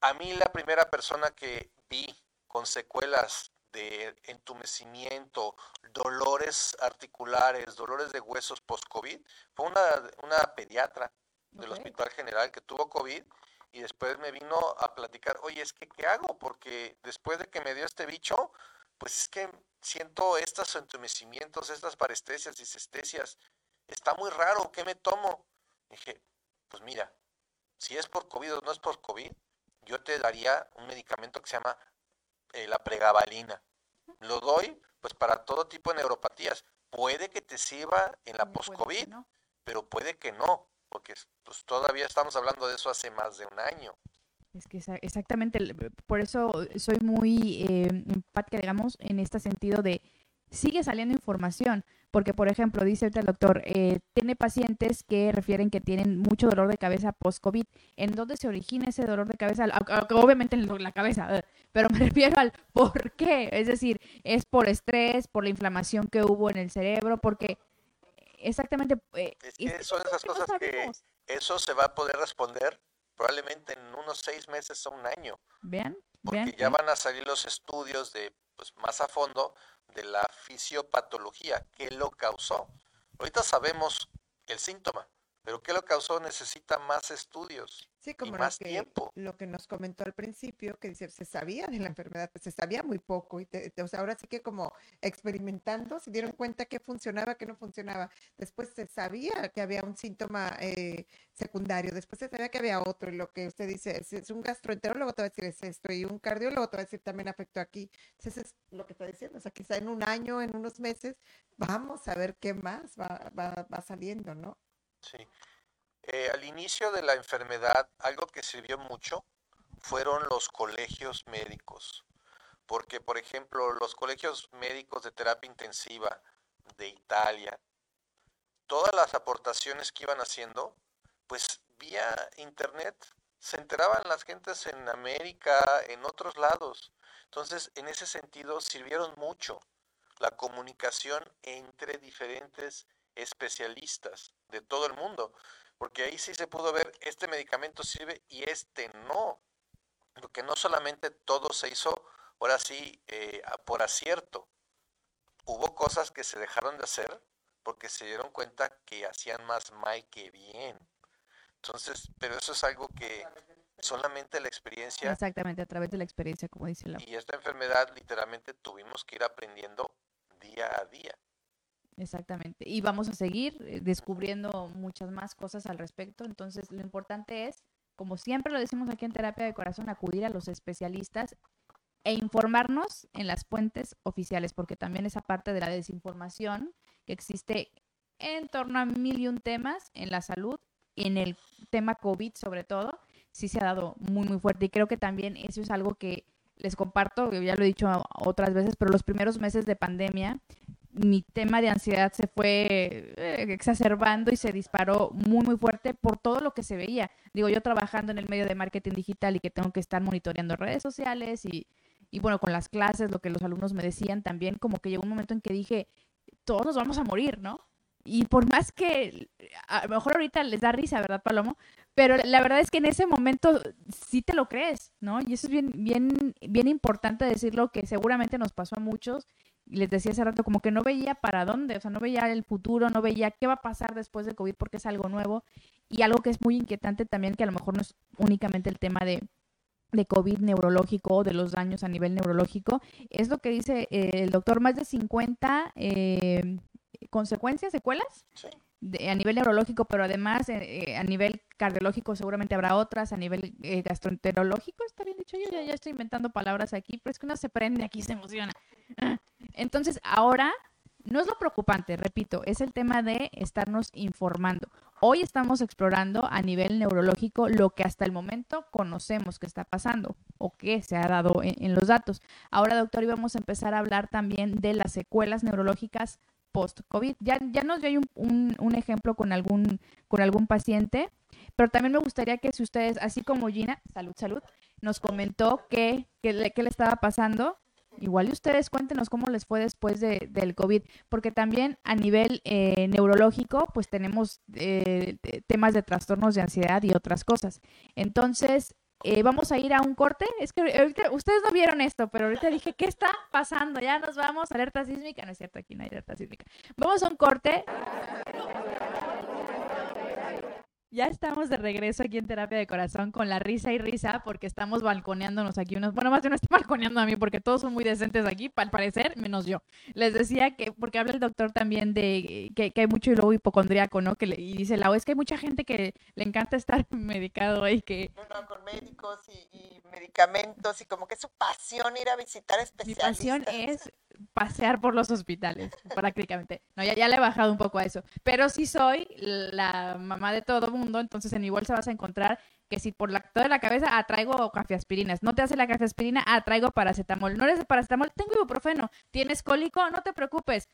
S2: A mí la primera persona que vi con secuelas de entumecimiento, dolores articulares, dolores de huesos post-COVID, fue una, una pediatra del. Hospital General que tuvo COVID y después me vino a platicar, oye, es que ¿qué hago? Porque después de que me dio este bicho, pues es que siento estos entumecimientos, estas parestesias y cestesias. Está muy raro, ¿qué me tomo? Dije, pues mira, si es por COVID o no es por COVID, yo te daría un medicamento que se llama eh, la pregabalina. Lo doy pues para todo tipo de neuropatías. Puede que te sirva en la post-COVID,
S1: no.
S2: pero puede que no, porque pues todavía estamos hablando de eso hace más de un año.
S1: Es que exactamente, el- por eso soy muy eh, empática, digamos, en este sentido de sigue saliendo información, porque por ejemplo, dice el doctor, eh, tiene pacientes que refieren que tienen mucho dolor de cabeza post-COVID. ¿En dónde se origina ese dolor de cabeza? Obviamente en la cabeza, eh, pero me *laughs* refiero al por qué, es decir, es por estrés, por la inflamación que hubo en el cerebro, porque exactamente... eh,
S2: Es que son esas cosas que eso se va a poder responder probablemente en unos seis meses o un año,
S1: Vean,
S2: porque
S1: vean.
S2: ya van a salir los estudios de pues más a fondo de la fisiopatología, qué lo causó. Ahorita sabemos el síntoma, pero qué lo causó necesita más estudios.
S3: Sí, como lo
S2: más
S3: que,
S2: tiempo.
S3: lo que nos comentó al principio, que dice, se sabía de la enfermedad, pues se sabía muy poco, y te- te- o sea, ahora sí que como experimentando, se dieron cuenta que funcionaba, que no funcionaba. Después se sabía que había un síntoma eh, secundario, después se sabía que había otro, y lo que usted dice, es, es un gastroenterólogo te va a decir es esto, y un cardiólogo te va a decir también afectó aquí. Entonces es lo que está diciendo, o sea, quizá en un año, en unos meses, vamos a ver qué más va, va, va saliendo, ¿no?
S2: Sí. Eh, al inicio de la enfermedad, algo que sirvió mucho fueron los colegios médicos, porque por ejemplo los colegios médicos de terapia intensiva de Italia, todas las aportaciones que iban haciendo, pues vía internet, se enteraban las gentes en América, en otros lados. Entonces, en ese sentido, sirvieron mucho la comunicación entre diferentes especialistas de todo el mundo, porque ahí sí se pudo ver, este medicamento sirve y este no, porque no solamente todo se hizo, ahora sí, eh, por acierto, hubo cosas que se dejaron de hacer porque se dieron cuenta que hacían más mal que bien. Entonces, pero eso es algo que solamente la experiencia
S1: Exactamente, a través de la experiencia, como dice la...
S2: y esta enfermedad literalmente tuvimos que ir aprendiendo día a día.
S1: Exactamente. Y vamos a seguir eh, descubriendo muchas más cosas al respecto. Entonces, lo importante es, como siempre lo decimos aquí en Terapia de Corazón, acudir a los especialistas e informarnos en las fuentes oficiales, porque también esa parte de la desinformación que existe en torno a mil y un temas en la salud, en el tema COVID sobre todo, sí se ha dado muy, muy fuerte. Y creo que también eso es algo que les comparto, ya lo he dicho otras veces, pero los primeros meses de pandemia, mi tema de ansiedad se fue eh, exacerbando y se disparó muy, muy fuerte por todo lo que se veía. Digo, yo trabajando en el medio de marketing digital y que tengo que estar monitoreando redes sociales y, y bueno, con las clases, lo que los alumnos me decían también, como que llegó un momento en que dije, todos nos vamos a morir, ¿no? y por más que a lo mejor ahorita les da risa, ¿verdad, Palomo? Pero la verdad es que en ese momento sí te lo crees, ¿no? Y eso es bien, bien, bien importante decirlo, que seguramente nos pasó a muchos. Les decía hace rato, como que no veía para dónde, o sea, no veía el futuro, no veía qué va a pasar después del COVID porque es algo nuevo. Y algo que es muy inquietante también, que a lo mejor no es únicamente el tema de, de COVID neurológico o de los daños a nivel neurológico, es lo que dice eh, el doctor, más de 50 eh, consecuencias, secuelas. A nivel neurológico, pero además eh, a nivel cardiológico seguramente habrá otras, a nivel gastroenterológico, está bien dicho, yo ya, ya, estoy inventando palabras aquí, pero es que uno se prende aquí, se emociona. Entonces, ahora no es lo preocupante, repito, es el tema de estarnos informando. Hoy estamos explorando a nivel neurológico lo que hasta el momento conocemos que está pasando o que se ha dado en, los datos. Ahora, doctor, íbamos a empezar a hablar también de las secuelas neurológicas post-COVID. Ya, ya nos dio un, un, ejemplo con algún, con algún paciente, pero también me gustaría que si ustedes, así como Gina, salud, salud, nos comentó qué que, le estaba pasando, Igual y ustedes cuéntenos cómo les fue después de, del COVID, porque también a nivel eh, neurológico, pues tenemos eh, temas de trastornos de ansiedad y otras cosas. Entonces, eh, vamos a ir a un corte. Es que ustedes no vieron esto, pero ahorita dije, ¿qué está pasando? Ya nos vamos, alerta sísmica. No es cierto, aquí no hay alerta sísmica. Vamos a un corte. Ya estamos de regreso aquí en Terapia de Corazón con la risa y risa porque estamos balconeándonos aquí unos, bueno, más de no estoy *laughs* balconeando a mí porque todos son muy decentes aquí, al parecer, menos yo. Les decía que, porque habla el doctor también de que, hay mucho lobo hipocondríaco, ¿no? Que le, y dice, la es que hay mucha gente que le encanta estar *laughs* medicado y que...
S3: No, con médicos y, medicamentos y como que es su pasión ir a visitar especialistas.
S1: Mi pasión es pasear por los hospitales, *laughs* prácticamente. No, ya, ya le he bajado un poco a eso. Pero sí soy la mamá de todo mundo, entonces en igual se vas a encontrar que si por la, toda la cabeza atraigo cafeaspirinas, no te hace la cafeaspirina, atraigo paracetamol. No eres de paracetamol, tengo ibuprofeno. ¿Tienes cólico? No te preocupes.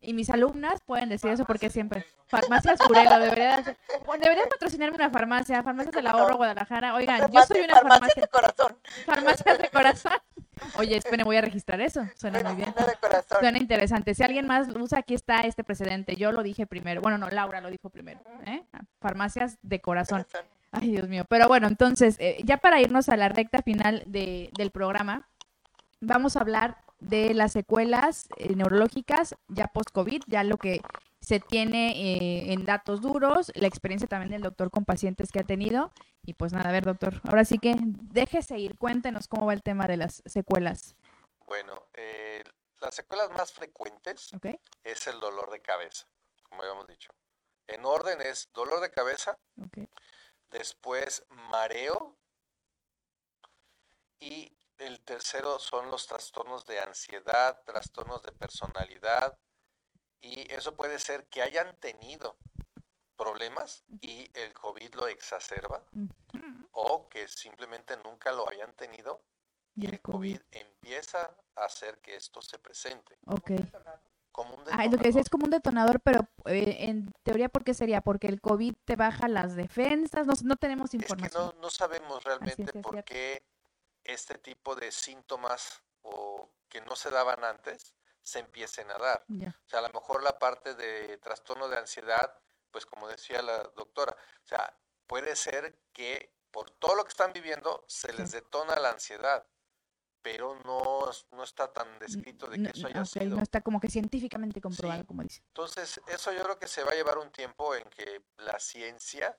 S1: Y mis alumnas pueden decir eso porque siempre. Farmacias Curelo, debería, debería patrocinarme una farmacia, Farmacias del Ahorro Guadalajara. Oigan, yo soy una farmacia. Farmacias
S3: de corazón.
S1: Farmacias de corazón. Oye, esperen, voy a registrar eso. Suena muy bien. Suena interesante. Si alguien más usa, aquí está este precedente. Yo lo dije primero. Bueno, no, Laura lo dijo primero. ¿eh? Farmacias de corazón. Ay, Dios mío. Pero bueno, entonces, eh, ya para irnos a la recta final de, del programa, vamos a hablar de las secuelas eh, neurológicas ya post-COVID, ya lo que se tiene eh, en datos duros, la experiencia también del doctor con pacientes que ha tenido. Y pues nada, a ver, doctor, ahora sí que déjese ir, cuéntenos cómo va el tema de las secuelas.
S2: Bueno, eh, las secuelas más frecuentes es el dolor de cabeza, como habíamos dicho. En orden es dolor de cabeza, después mareo y el tercero son los trastornos de ansiedad, trastornos de personalidad, y eso puede ser que hayan tenido problemas y el COVID lo exacerba, o que simplemente nunca lo hayan tenido y el COVID empieza a hacer que esto se presente.
S1: Ok. Ah, lo que decía es como un detonador, pero eh, en teoría, ¿por qué sería? Porque el COVID te baja las defensas, no, no tenemos información.
S2: Es que no, sabemos realmente por qué este tipo de síntomas o que no se daban antes se empiecen a dar. O sea, a lo mejor la parte de trastorno de ansiedad, pues como decía la doctora, o sea, puede ser que por todo lo que están viviendo se les detona la ansiedad, pero no, no está tan descrito de que eso haya sido.
S1: No está como que científicamente comprobado, como dice.
S2: Entonces, eso yo creo que se va a llevar un tiempo en que la ciencia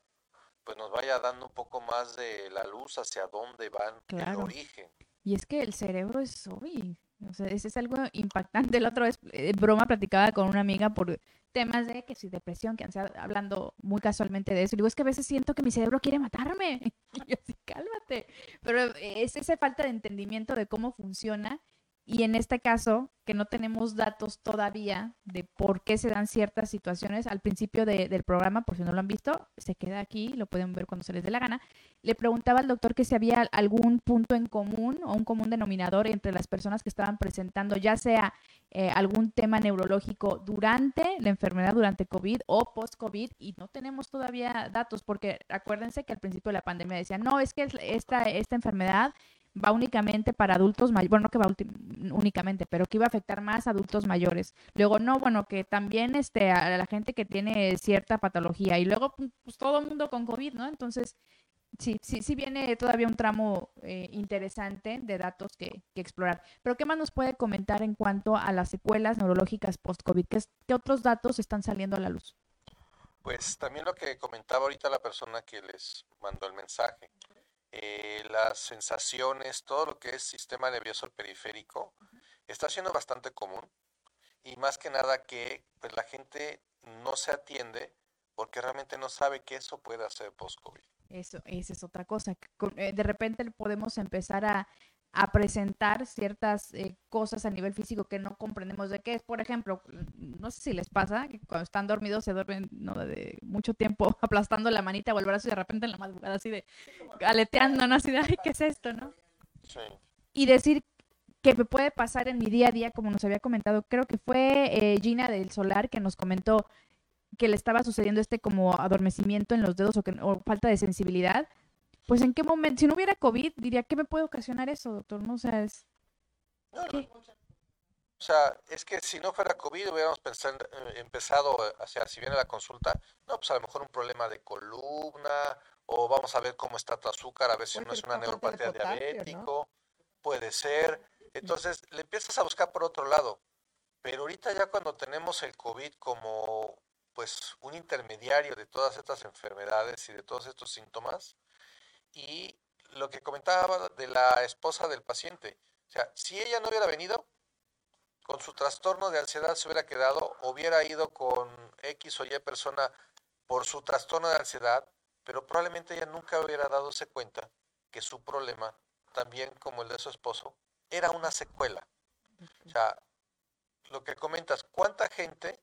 S2: pues nos vaya dando un poco más de la luz hacia dónde van el origen.
S1: Y es que el cerebro es, uy, o sea, ese es algo impactante. La otra vez, eh, broma, platicaba con una amiga por temas de que si depresión, que ansiedad, hablando muy casualmente de eso. Y digo, es que a veces siento que mi cerebro quiere matarme. *laughs* Y yo así, cálmate. Pero es esa falta de entendimiento de cómo funciona y en este caso, que no tenemos datos todavía de por qué se dan ciertas situaciones, al principio del programa, por si no lo han visto, se queda aquí, lo pueden ver cuando se les dé la gana, le preguntaba al doctor que si había algún punto en común o un común denominador entre las personas que estaban presentando, ya sea eh, algún tema neurológico durante la enfermedad, durante COVID o post-COVID, y no tenemos todavía datos, porque acuérdense que al principio de la pandemia decían, no, es que esta, esta enfermedad va únicamente para adultos mayores, bueno, no que va únicamente, pero que iba a afectar más adultos mayores. Luego, no, bueno, que también este, a la gente que tiene cierta patología y luego pues todo el mundo con COVID, ¿no? Entonces, sí, sí, sí viene todavía un tramo eh, interesante de datos que, explorar. Pero, ¿qué más nos puede comentar en cuanto a las secuelas neurológicas post-COVID? ¿Qué, otros datos están saliendo a la luz?
S2: Pues también lo que comentaba ahorita la persona que les mandó el mensaje. Eh, las sensaciones, todo lo que es sistema nervioso periférico, está siendo bastante común. Y más que nada que pues, la gente no se atiende porque realmente no sabe que eso puede hacer post-COVID.
S1: Eso, esa es otra cosa. Eh, de repente podemos empezar a, presentar ciertas eh, cosas a nivel físico que no comprendemos de qué es. Por ejemplo, no sé si les pasa que cuando están dormidos se duermen ¿no? de mucho tiempo *laughs* aplastando la manita o el brazo y de repente en la madrugada así de aleteando, ¿no? Así de, ay, ¿qué es esto, no? Sí. Y decir que me puede pasar en mi día a día, como nos había comentado, creo que fue eh, Gina del Solar que nos comentó que le estaba sucediendo este como adormecimiento en los dedos o, que, falta de sensibilidad, pues en qué momento, si no hubiera COVID, diría, ¿qué me puede ocasionar eso, doctor? No, o sea, es...
S2: o sea, es que si no fuera COVID hubiéramos eh, empezado, o sea, si viene la consulta, no, pues a lo mejor un problema de columna, o vamos a ver cómo está tu azúcar, a ver si no es una neuropatía diabético, puede ser. Entonces, le empiezas a buscar por otro lado. Pero ahorita ya cuando tenemos el COVID como pues un intermediario de todas estas enfermedades y de todos estos síntomas. Y lo que comentaba de la esposa del paciente, o sea, si ella no hubiera venido, con su trastorno de ansiedad se hubiera quedado, hubiera ido con X o Y persona por su trastorno de ansiedad, pero probablemente ella nunca hubiera dadose cuenta que su problema, también como el de su esposo, era una secuela. O sea, lo que comentas, ¿cuánta gente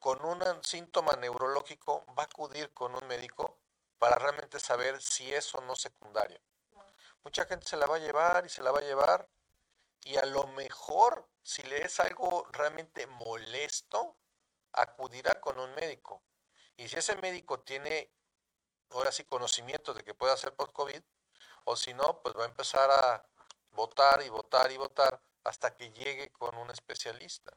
S2: con un síntoma neurológico va a acudir con un médico para realmente saber si es o no secundario. Mucha gente se la va a llevar y se la va a llevar y a lo mejor si le es algo realmente molesto, acudirá con un médico. Y si ese médico tiene ahora sí conocimiento de que puede hacer por COVID, o si no, pues va a empezar a votar y votar y votar hasta que llegue con un especialista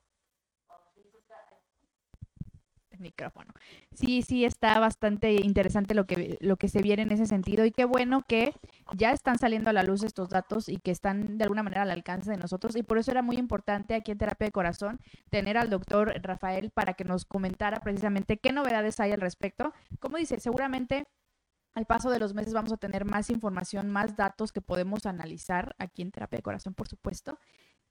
S1: micrófono. Sí, sí, está bastante interesante lo que, lo que se viene en ese sentido y qué bueno que ya están saliendo a la luz estos datos y que están de alguna manera al alcance de nosotros y por eso era muy importante aquí en Terapia de Corazón tener al doctor Rafael para que nos comentara precisamente qué novedades hay al respecto. Como dice, seguramente al paso de los meses vamos a tener más información, más datos que podemos analizar aquí en Terapia de Corazón, por supuesto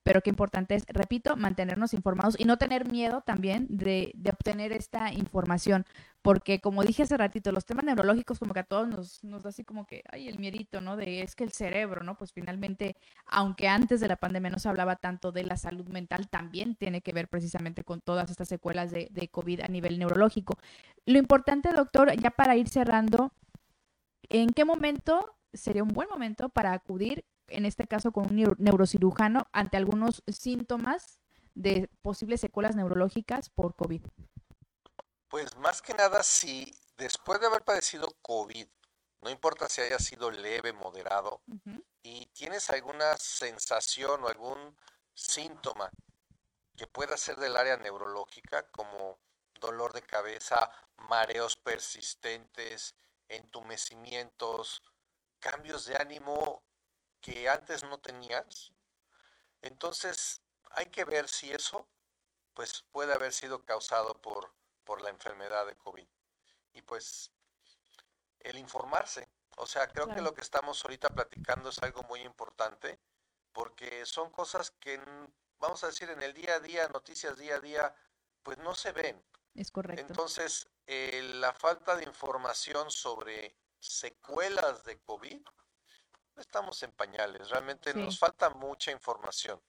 S1: pero qué importante es, repito, mantenernos informados y no tener miedo también de, obtener esta información, porque como dije hace ratito, los temas neurológicos como que a todos nos, nos da así como que, ay, el miedito, ¿no? De es que el cerebro, ¿no? Pues finalmente, aunque antes de la pandemia no se hablaba tanto de la salud mental, también tiene que ver precisamente con todas estas secuelas de, de COVID a nivel neurológico. Lo importante, doctor, ya para ir cerrando, ¿en qué momento sería un buen momento para acudir en este caso con un neurocirujano, ante algunos síntomas de posibles secuelas neurológicas por COVID?
S2: Pues más que nada, si después de haber padecido COVID, no importa si haya sido leve, moderado, y tienes alguna sensación o algún síntoma que pueda ser del área neurológica, como dolor de cabeza, mareos persistentes, entumecimientos, cambios de ánimo que antes no tenías. Entonces, hay que ver si eso pues puede haber sido causado por, por la enfermedad de COVID. Y pues el informarse, o sea, creo que lo que estamos ahorita platicando es algo muy importante porque son cosas que, vamos a decir, en el día a día, noticias día a día, pues no se ven.
S1: Es correcto.
S2: Entonces, eh, la falta de información sobre secuelas de COVID, estamos en pañales, realmente nos falta mucha información.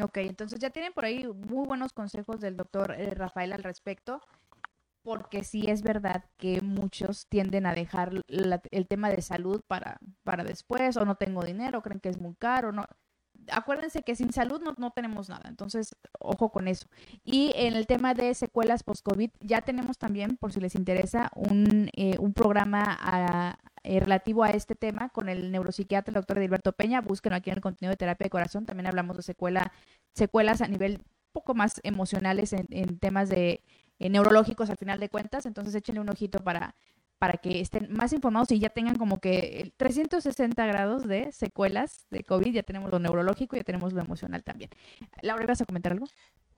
S1: Ok, entonces ya tienen por ahí muy buenos consejos del doctor eh, Rafael al respecto, porque sí es verdad que muchos tienden a dejar el tema de salud para, para después, o no tengo dinero, creen que es muy caro, no. Acuérdense que sin salud no, no tenemos nada, entonces ojo con eso. Y en el tema de secuelas post-COVID, ya tenemos también, por si les interesa, un, eh, un programa a, eh, relativo a este tema con el neuropsiquiatra el doctor Edilberto Peña. Búsquenlo aquí en el contenido de terapia de corazón. También hablamos de secuela, secuelas a nivel poco más emocionales en, temas de eh, neurológicos al final de cuentas. Entonces échenle un ojito para, para que estén más informados y ya tengan como que 360 grados de secuelas de COVID. Ya tenemos lo neurológico y ya tenemos lo emocional también. Laura, ¿vas a comentar algo?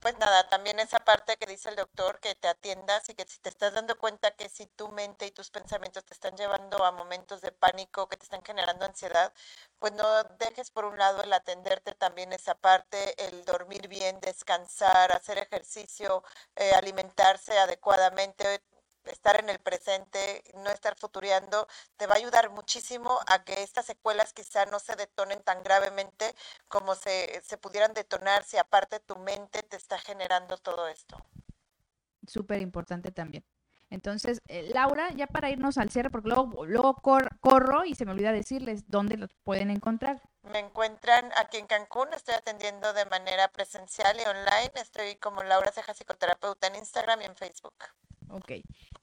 S3: Pues nada, también esa parte que dice el doctor, que te atiendas y que si te estás dando cuenta que si tu mente y tus pensamientos te están llevando a momentos de pánico, que te están generando ansiedad, pues no dejes por un lado el atenderte también esa parte, el dormir bien, descansar, hacer ejercicio, eh, alimentarse adecuadamente, estar en el presente, no estar futureando, te va a ayudar muchísimo a que estas secuelas quizá no se detonen tan gravemente como se, se pudieran detonar si aparte tu mente te está generando todo esto.
S1: Súper importante también. Entonces, eh, Laura, ya para irnos al cierre, porque luego, luego corro y se me olvida decirles dónde los pueden encontrar.
S3: Me encuentran aquí en Cancún, estoy atendiendo de manera presencial y online. Estoy como Laura Ceja Psicoterapeuta en Instagram y en Facebook.
S1: Ok.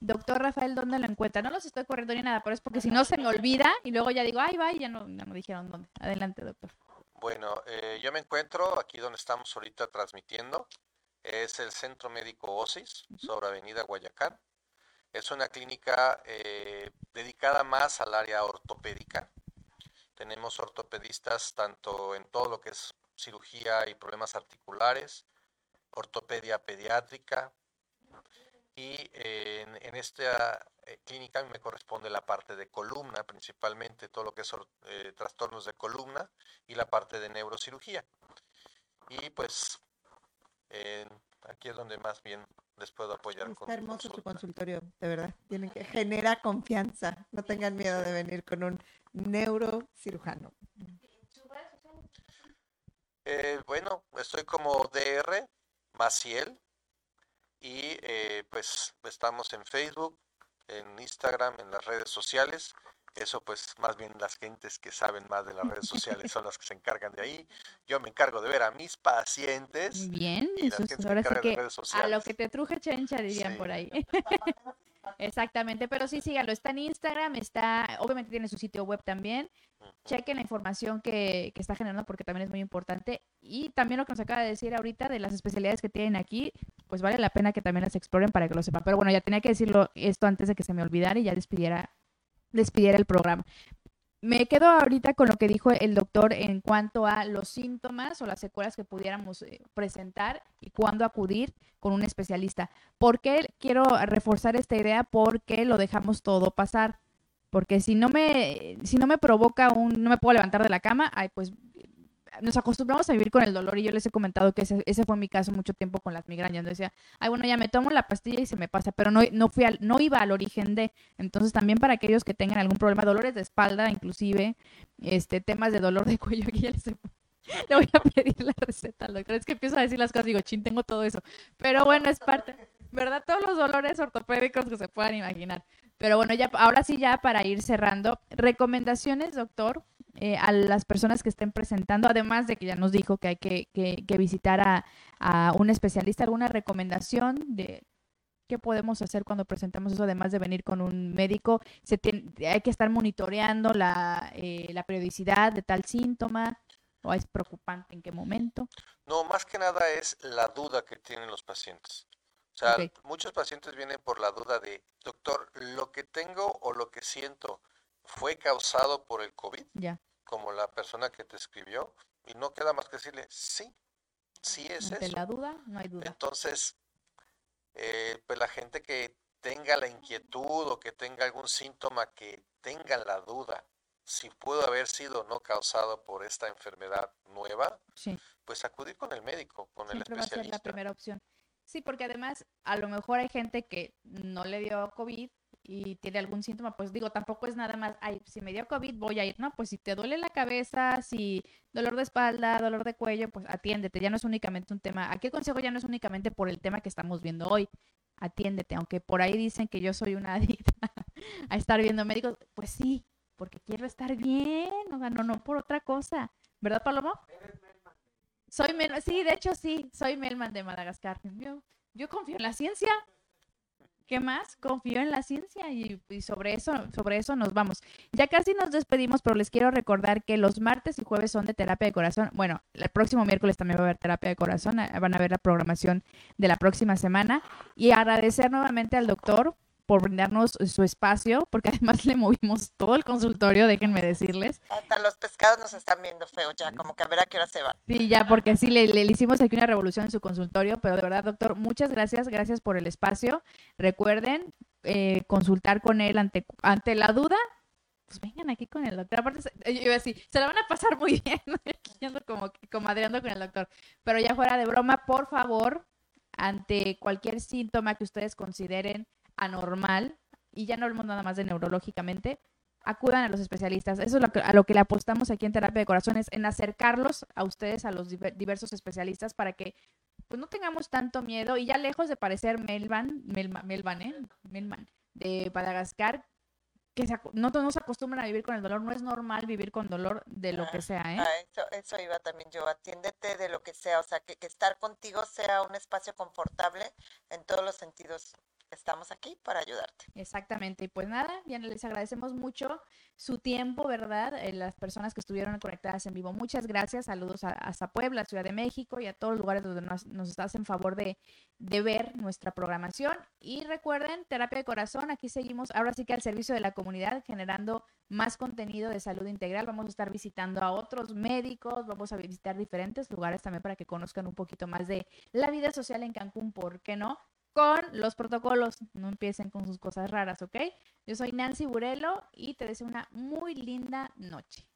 S1: Doctor Rafael, ¿dónde lo encuentra? No los estoy corriendo ni nada, pero es porque si no se me olvida y luego ya digo, ay, va, y ya no, ya no dijeron dónde. Adelante, doctor.
S2: Bueno, eh, yo me encuentro aquí donde estamos ahorita transmitiendo. Es el Centro Médico OSIS, sobre Avenida Guayacán. Es una clínica eh, dedicada más al área ortopédica. Tenemos ortopedistas tanto en todo lo que es cirugía y problemas articulares, ortopedia pediátrica, y en, esta eh, clínica me corresponde la parte de columna, principalmente todo lo que es eh, trastornos de columna y la parte de neurocirugía. Y pues aquí es donde más bien les puedo apoyar.
S3: Está hermoso tu consultorio, de verdad. Tienen que genera confianza. No tengan miedo de venir con un neurocirujano.
S2: Eh, bueno, estoy como DR Maciel y eh, pues estamos en Facebook, en Instagram, en las redes sociales. Eso pues más bien las gentes que saben más de las redes sociales son las que se encargan de ahí. Yo me encargo de ver a mis pacientes.
S1: Bien, y ahora sí que a lo que te truje chencha dirían por ahí. *laughs* Exactamente, pero sí síganlo, está en Instagram, está, obviamente tiene su sitio web también. Chequen la información que, que está generando porque también es muy importante. Y también lo que nos acaba de decir ahorita de las especialidades que tienen aquí, pues vale la pena que también las exploren para que lo sepan. Pero bueno, ya tenía que decirlo esto antes de que se me olvidara y ya despidiera, despidiera el programa. Me quedo ahorita con lo que dijo el doctor en cuanto a los síntomas o las secuelas que pudiéramos eh, presentar y cuándo acudir con un especialista. ¿Por qué quiero reforzar esta idea? Porque lo dejamos todo pasar. Porque si no me, si no me provoca un, no me puedo levantar de la cama, ay, pues nos acostumbramos a vivir con el dolor y yo les he comentado que ese, ese fue mi caso mucho tiempo con las migrañas. Decía, ay, bueno, ya me tomo la pastilla y se me pasa, pero no, no, fui al, no iba al origen de. Entonces, también para aquellos que tengan algún problema, dolores de espalda, inclusive, este, temas de dolor de *laughs* cuello, aquí ya les *laughs* le voy a pedir la receta al doctor. Es que empiezo a decir las cosas digo, chin, tengo todo eso. Pero bueno, es parte, ¿verdad? Todos los dolores ortopédicos que se puedan imaginar. Pero bueno, ya, ahora sí, ya para ir cerrando, recomendaciones, doctor, eh, a las personas que estén presentando, además de que ya nos dijo que hay que, que, visitar a, a, un especialista, alguna recomendación de qué podemos hacer cuando presentamos eso, además de venir con un médico, se tiene, hay que estar monitoreando la, eh, la periodicidad de tal síntoma. ¿O es preocupante en qué momento?
S2: No, más que nada es la duda que tienen los pacientes. O sea, muchos pacientes vienen por la duda de, doctor, lo que tengo o lo que siento fue causado por el COVID, como la persona que te escribió, y no queda más que decirle, sí, sí es
S1: Ante la duda, no hay duda.
S2: Entonces, eh, pues la gente que tenga la inquietud o que tenga algún síntoma que tenga la duda si pudo haber sido no causado por esta enfermedad nueva, pues acudir con el médico, con el especialista. Va a ser
S1: la primera opción. Sí, porque además a lo mejor hay gente que no le dio COVID y tiene algún síntoma, pues digo, tampoco es nada más, ay, si me dio COVID voy a ir, no, pues si te duele la cabeza, si dolor de espalda, dolor de cuello, pues atiéndete, ya no es únicamente un tema, aquí el consejo ya no es únicamente por el tema que estamos viendo hoy, atiéndete, aunque por ahí dicen que yo soy una *laughs* adicta a estar viendo médicos, pues sí, porque quiero estar bien, o sea, no, no por otra cosa, ¿verdad, Palomo? Soy Melman, sí, de hecho sí, soy Melman de Madagascar. Yo, yo confío en la ciencia. ¿Qué más? Confío en la ciencia y, sobre eso, sobre eso nos vamos. Ya casi nos despedimos, pero les quiero recordar que los martes y jueves son de terapia de corazón. Bueno, el próximo miércoles también va a haber terapia de corazón. Ah, van a ver la programación de la próxima semana. Y agradecer nuevamente al doctor por brindarnos su espacio, porque además *laughs* le movimos todo el consultorio, déjenme decirles.
S3: Hasta los pescados nos están viendo feo ya, como que a ver a qué hora se va.
S1: Sí, ya, porque sí, le, le hicimos aquí una revolución en su consultorio, pero de verdad, doctor, muchas gracias, gracias por el espacio. Recuerden eh, consultar con él ante, ante la duda, pues vengan aquí con el doctor. Aparte, yo iba a decir, se la van a pasar muy *laughs* bien, yendo como comadreando con el doctor. Pero ya fuera de broma, por favor, ante cualquier síntoma que ustedes consideren anormal, y ya no hablamos nada más de neurológicamente, acudan a los especialistas. Eso es lo que, a lo que le apostamos aquí en Terapia de Corazones, en acercarlos a ustedes, a los diversos especialistas, para que pues, no tengamos tanto miedo y ya lejos de parecer Melvan, Melvan, ¿eh? Melman, de Madagascar, que no nos acostumbran a vivir con el dolor, no es normal vivir con dolor de lo que sea, ¿eh?
S3: Ah, eso, iba también yo, atiéndete de lo que sea, o sea, que, que estar contigo sea un espacio confortable en todos los sentidos estamos aquí para ayudarte.
S1: Exactamente. Y pues nada, bien, les agradecemos mucho su tiempo, ¿verdad? Eh, las personas que estuvieron conectadas en vivo. Muchas gracias. Saludos a, hasta Ciudad de México y a todos los lugares donde nos, nos hacen favor de, de ver nuestra programación. Y recuerden, Terapia de Corazón, aquí seguimos ahora sí que al servicio de la comunidad, generando más contenido de salud integral. Vamos a estar visitando a otros médicos, vamos a visitar diferentes lugares también para que conozcan un poquito más de la vida social en Cancún, ¿por qué no? con los protocolos. No empiecen con sus cosas raras, ¿ok? Yo soy Nancy Burelo y te deseo una muy linda noche.